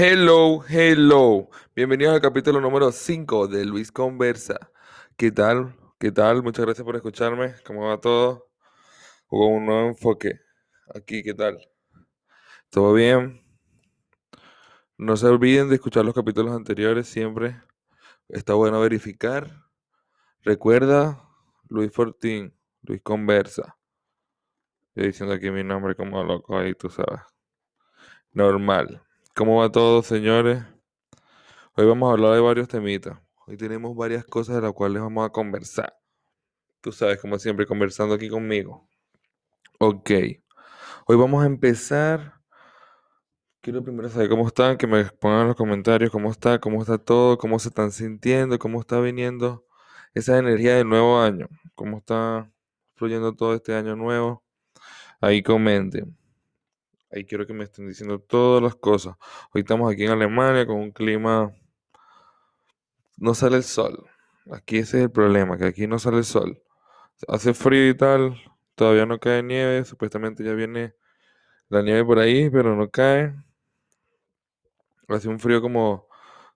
Hello, hello. Bienvenidos al capítulo número 5 de Luis Conversa. ¿Qué tal? ¿Qué tal? Muchas gracias por escucharme. ¿Cómo va todo? Hubo un nuevo enfoque. Aquí, ¿qué tal? ¿Todo bien? No se olviden de escuchar los capítulos anteriores siempre. Está bueno verificar. Recuerda, Luis Fortín, Luis Conversa. Estoy diciendo aquí mi nombre como loco ahí, tú sabes. Normal. ¿Cómo va todo, señores? Hoy vamos a hablar de varios temitas. Hoy tenemos varias cosas de las cuales vamos a conversar. Tú sabes, como siempre, conversando aquí conmigo. Ok. Hoy vamos a empezar. Quiero primero saber cómo están, que me pongan en los comentarios cómo está, cómo está todo, cómo se están sintiendo, cómo está viniendo esa energía del nuevo año, cómo está fluyendo todo este año nuevo. Ahí comenten. Ahí quiero que me estén diciendo todas las cosas. Hoy estamos aquí en Alemania con un clima... No sale el sol. Aquí ese es el problema, que aquí no sale el sol. Hace frío y tal, todavía no cae nieve, supuestamente ya viene la nieve por ahí, pero no cae. Hace un frío como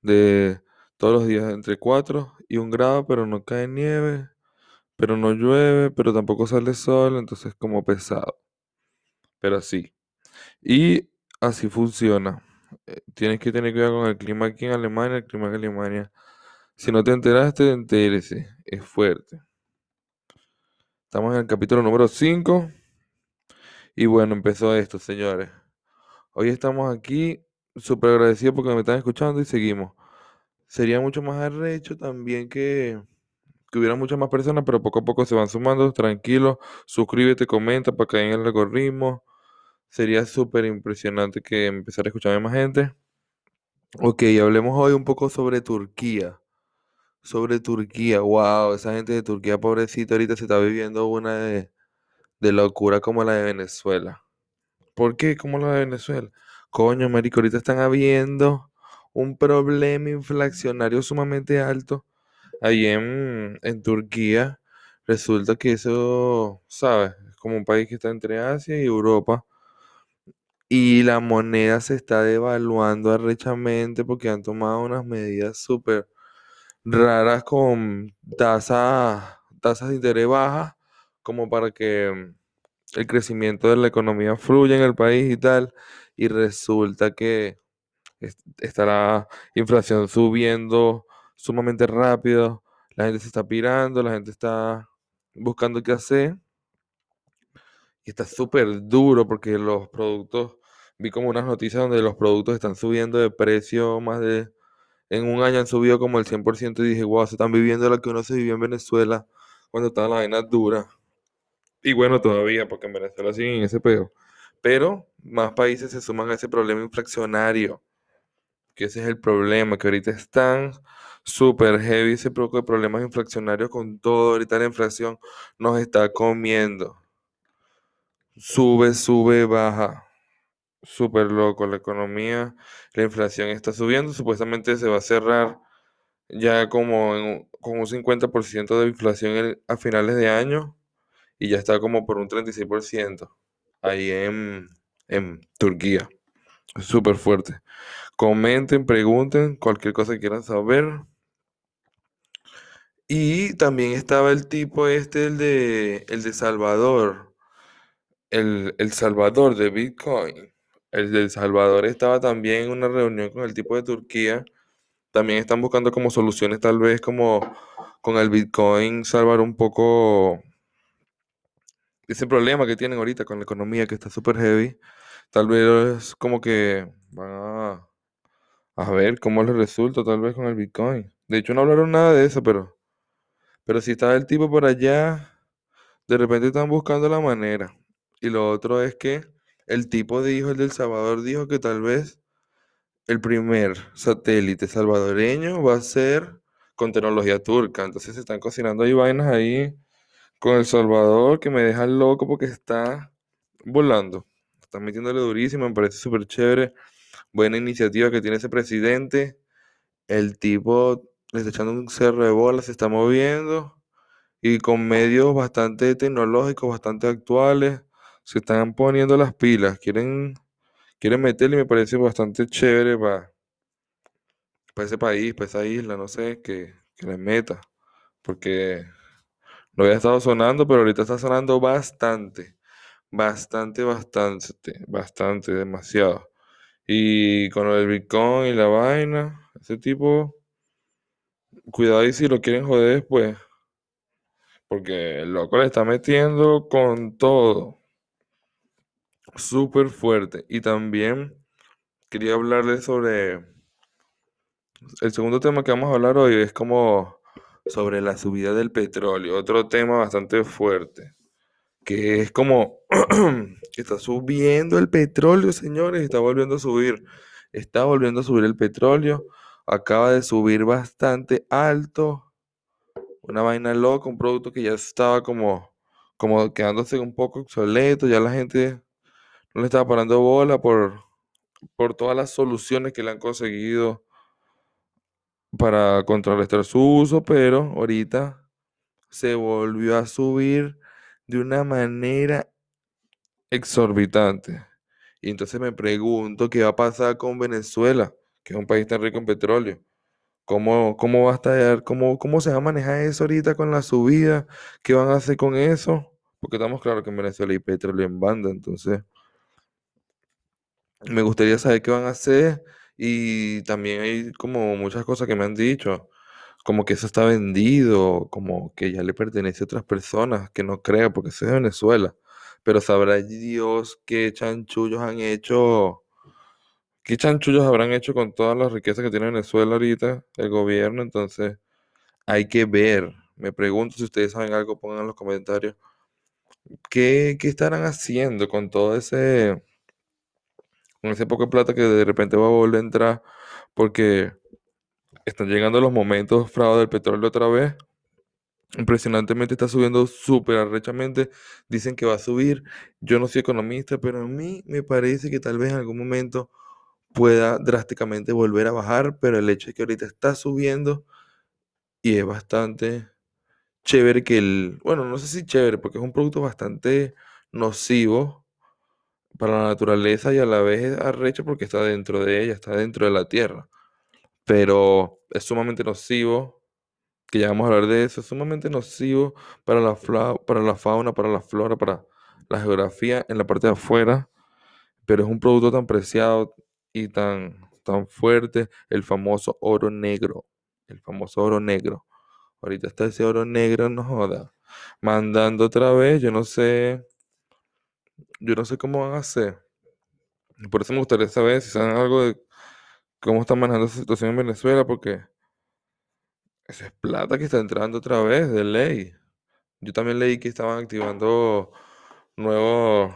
de todos los días entre 4 y 1 grado, pero no cae nieve, pero no llueve, pero tampoco sale sol, entonces como pesado. Pero sí. Y así funciona. Eh, tienes que tener cuidado con el clima aquí en Alemania, el clima en Alemania. Si no te enteraste, entérese. Es fuerte. Estamos en el capítulo número 5. Y bueno, empezó esto, señores. Hoy estamos aquí súper agradecidos porque me están escuchando y seguimos. Sería mucho más arrecho también que, que hubiera muchas más personas, pero poco a poco se van sumando. Tranquilo, suscríbete, comenta para caer en el algoritmo. Sería súper impresionante que empezara a escucharme más gente. Ok, hablemos hoy un poco sobre Turquía. Sobre Turquía, wow, esa gente de Turquía, pobrecita, ahorita se está viviendo una de, de locura como la de Venezuela. ¿Por qué? Como la de Venezuela. Coño, marico, ahorita están habiendo un problema inflacionario sumamente alto ahí en, en Turquía. Resulta que eso, ¿sabes? Es como un país que está entre Asia y Europa. Y la moneda se está devaluando arrechamente porque han tomado unas medidas súper raras con tasas, de interés bajas, como para que el crecimiento de la economía fluya en el país y tal. Y resulta que est- está la inflación subiendo sumamente rápido, la gente se está pirando, la gente está buscando qué hacer. Y está súper duro porque los productos, vi como unas noticias donde los productos están subiendo de precio más de, en un año han subido como el 100% y dije, wow, se están viviendo lo que uno se vivió en Venezuela cuando estaban las vainas duras. Y bueno, todavía, porque en Venezuela siguen en ese peo. Pero más países se suman a ese problema inflacionario, que ese es el problema, que ahorita están súper heavy ese poco de problemas inflacionarios con todo, ahorita la inflación nos está comiendo. Sube, sube, baja. Súper loco la economía, la inflación está subiendo, supuestamente se va a cerrar ya como en con un 50% de inflación a finales de año y ya está como por un 36% ahí en, en Turquía. Súper fuerte. Comenten, pregunten, cualquier cosa que quieran saber. Y también estaba el tipo este, el de, el de Salvador, el, el Salvador de Bitcoin. El de El Salvador estaba también en una reunión con el tipo de Turquía. También están buscando como soluciones, tal vez como con el Bitcoin, salvar un poco ese problema que tienen ahorita con la economía que está súper heavy. Tal vez como que van a, a ver cómo les resulta, tal vez con el Bitcoin. De hecho, no hablaron nada de eso, pero, pero si está el tipo por allá, de repente están buscando la manera. Y lo otro es que el tipo dijo, el del Salvador dijo que tal vez el primer satélite salvadoreño va a ser con tecnología turca. Entonces se están cocinando ahí vainas ahí con El Salvador que me dejan loco porque está volando. Están metiéndole durísimo, me parece súper chévere. Buena iniciativa que tiene ese presidente. El tipo le está echando un cerro de bolas, se está moviendo y con medios bastante tecnológicos, bastante actuales, se están poniendo las pilas. Quieren, quieren meterle y me parece bastante chévere para ese país, para esa isla, no sé, que, que les meta. Porque no había estado sonando, pero ahorita está sonando bastante. Bastante, bastante, bastante, demasiado. Y con el Bitcoin y la vaina, ese tipo, cuidado y si lo quieren joder después. Porque el loco le está metiendo con todo. Súper fuerte. Y también quería hablarles sobre... El segundo tema que vamos a hablar hoy es como sobre la subida del petróleo. Otro tema bastante fuerte. Que es como está subiendo el petróleo, señores. Está volviendo a subir. Está volviendo a subir el petróleo. Acaba de subir bastante alto una vaina loca, un producto que ya estaba como, como quedándose un poco obsoleto, ya la gente no le estaba parando bola por, por todas las soluciones que le han conseguido para contrarrestar su uso, pero ahorita se volvió a subir de una manera exorbitante. Y entonces me pregunto qué va a pasar con Venezuela, que es un país tan rico en petróleo. ¿Cómo, cómo va a estar, cómo, cómo se va a manejar eso ahorita con la subida? ¿Qué van a hacer con eso? Porque estamos claros que en Venezuela hay petróleo en banda, entonces me gustaría saber qué van a hacer y también hay como muchas cosas que me han dicho, como que eso está vendido, como que ya le pertenece a otras personas, que no creo, porque es de Venezuela. Pero sabrá Dios qué chanchullos han hecho ¿Qué chanchullos habrán hecho con todas las riquezas que tiene Venezuela ahorita, el gobierno? Entonces, hay que ver. Me pregunto si ustedes saben algo, pongan en los comentarios. ¿Qué, qué estarán haciendo con todo ese, con ese poco plata que de repente va a volver a entrar? Porque están llegando los momentos fraude del petróleo otra vez. Impresionantemente está subiendo súper arrechamente. Dicen que va a subir. Yo no soy economista, pero a mí me parece que tal vez en algún momento pueda drásticamente volver a bajar, pero el hecho es que ahorita está subiendo y es bastante chévere que el, bueno, no sé si chévere, porque es un producto bastante nocivo para la naturaleza y a la vez es arrecho porque está dentro de ella, está dentro de la tierra. Pero es sumamente nocivo, que ya vamos a hablar de eso, es sumamente nocivo para la, para la fauna, para la flora, para la geografía en la parte de afuera, pero es un producto tan preciado, y tan, tan fuerte el famoso oro negro. El famoso oro negro. Ahorita está ese oro negro, no joda. Mandando otra vez, yo no sé. Yo no sé cómo van a hacer. Por eso me gustaría saber si saben algo de cómo están manejando esa situación en Venezuela, porque esa es plata que está entrando otra vez, de ley. Yo también leí que estaban activando nuevos,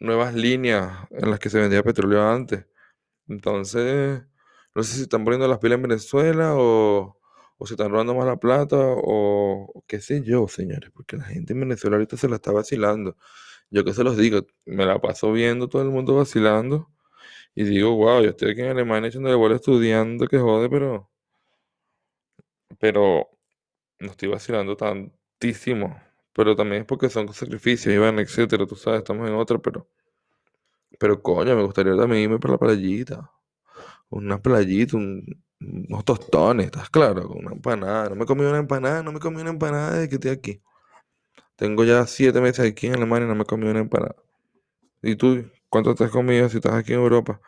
nuevas líneas en las que se vendía petróleo antes. Entonces, no sé si están poniendo las pilas en Venezuela o, o se están robando más la plata o, qué sé yo, señores, porque la gente en Venezuela ahorita se la está vacilando. Yo que se los digo, me la paso viendo todo el mundo vacilando y digo, wow, yo estoy aquí en Alemania echándole bola estudiando, que jode, pero, pero no estoy vacilando tantísimo. Pero también es porque son sacrificios, van, etcétera, tú sabes, estamos en otra, pero... Pero coño, me gustaría también irme por la playita. Una playita, unos tostones, ¿estás claro? Una empanada. No me comí una empanada, no me comí una empanada desde que estoy aquí. Tengo ya siete meses aquí en Alemania y no me comí una empanada. ¿Y tú cuánto te has comido si estás aquí en Europa?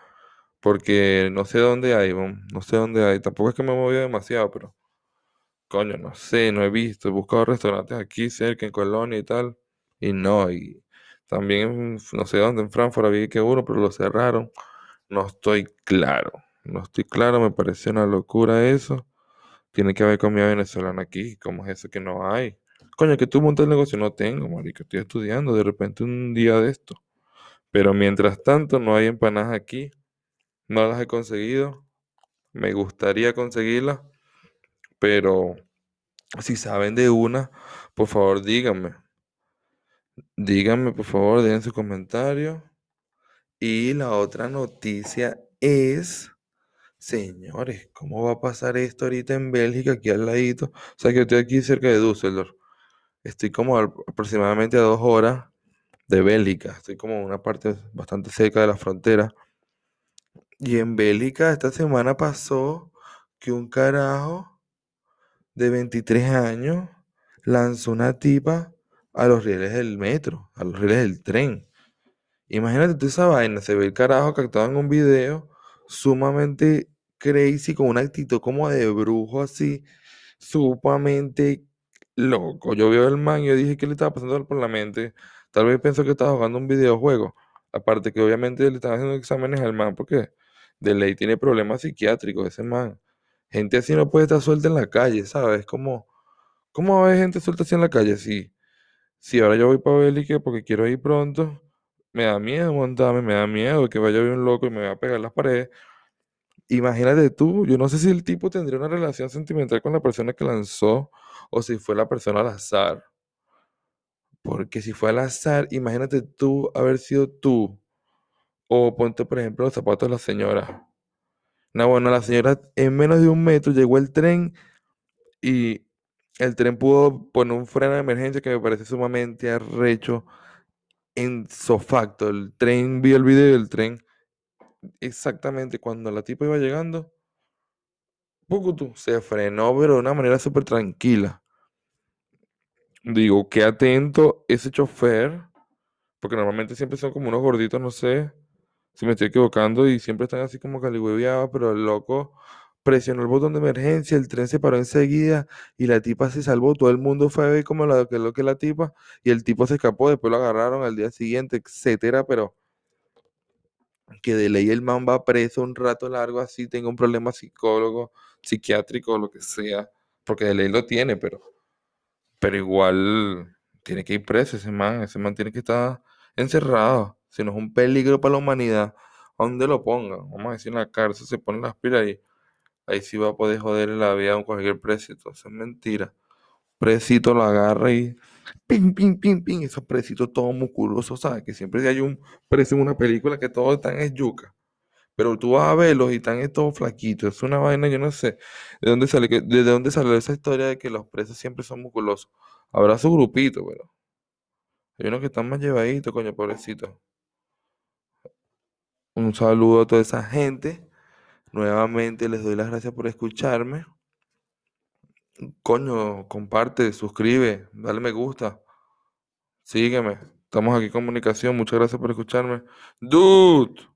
Porque no sé dónde hay, no sé dónde hay. Tampoco es que me he movido demasiado, pero coño, no sé, no he visto. He buscado restaurantes aquí cerca, en Colonia y tal. Y no, y también, no sé dónde, en Frankfurt había que uno, pero lo cerraron. No estoy claro. No estoy claro, me pareció una locura eso. Tiene que haber comida venezolana aquí. ¿Cómo es eso que no hay? Coño, que tú montas el negocio. No tengo, marico. Estoy estudiando. De repente un día de esto. Pero mientras tanto, no hay empanadas aquí. No las he conseguido. Me gustaría conseguirlas. Pero si saben de una, por favor díganme. Díganme, por favor, dejen su comentario. Y la otra noticia es, señores, ¿cómo va a pasar esto ahorita en Bélgica, aquí al ladito? O sea, que estoy aquí cerca de Düsseldorf. Estoy como aproximadamente a dos horas de Bélgica. Estoy como en una parte bastante cerca de la frontera. Y en Bélgica esta semana pasó que un carajo de 23 años lanzó una tipa a los rieles del metro, a los rieles del tren. Imagínate tú esa vaina, se ve el carajo captado en un video sumamente crazy, con una actitud como de brujo así, sumamente loco. Yo veo el man y yo dije, ¿qué le estaba pasando por la mente? Tal vez pensó que estaba jugando un videojuego. Aparte que obviamente le están haciendo exámenes al man porque de ley tiene problemas psiquiátricos ese man. Gente así no puede estar suelta en la calle, ¿sabes? ¿Cómo, cómo va a haber gente suelta así en la calle? Sí, si ahora yo voy para Bélgica porque quiero ir pronto, me da miedo montarme, me da miedo que vaya a ver un loco y me vaya a pegar las paredes. Imagínate tú, yo no sé si el tipo tendría una relación sentimental con la persona que lanzó o si fue la persona al azar. Porque si fue al azar, imagínate tú haber sido tú. O ponte, por ejemplo, los zapatos de la señora. No, bueno, la señora en menos de un metro llegó el tren y el tren pudo poner un freno de emergencia que me parece sumamente arrecho en sofacto. El tren, vi el video del tren exactamente cuando la tipa iba llegando. Pucutu, se frenó, pero de una manera súper tranquila. Digo, qué atento ese chofer, porque normalmente siempre son como unos gorditos, no sé si me estoy equivocando, y siempre están así como caligüeviados, pero el loco presionó el botón de emergencia, el tren se paró enseguida y la tipa se salvó. Todo el mundo fue a ver como lo que que la tipa y el tipo se escapó. Después lo agarraron al día siguiente, etcétera. Pero que de ley el man va preso un rato largo así, tenga un problema psicólogo, psiquiátrico, lo que sea, porque de ley lo tiene, pero, pero igual tiene que ir preso ese man. Ese man tiene que estar encerrado. Si no es un peligro para la humanidad, ¿a dónde lo pongan? Vamos a decir en la cárcel, se pone las pilas y ahí sí va a poder joder la vida a cualquier presito. Eso es mentira. Presito lo agarra y ping, ping, ping, ping. Esos presitos todos musculosos, ¿sabes? Que siempre hay un preso en una película que todos están en yuca. Pero tú vas a verlos y están todos flaquitos. Es una vaina, yo no sé de dónde sale, de dónde salió esa historia de que los presos siempre son musculosos. Habrá su grupito, pero hay unos que están más llevaditos, coño, pobrecito. Un saludo a toda esa gente. Nuevamente les doy las gracias por escucharme. Coño, comparte, suscribe, dale me gusta. Sígueme. Estamos aquí en comunicación. Muchas gracias por escucharme. Dude.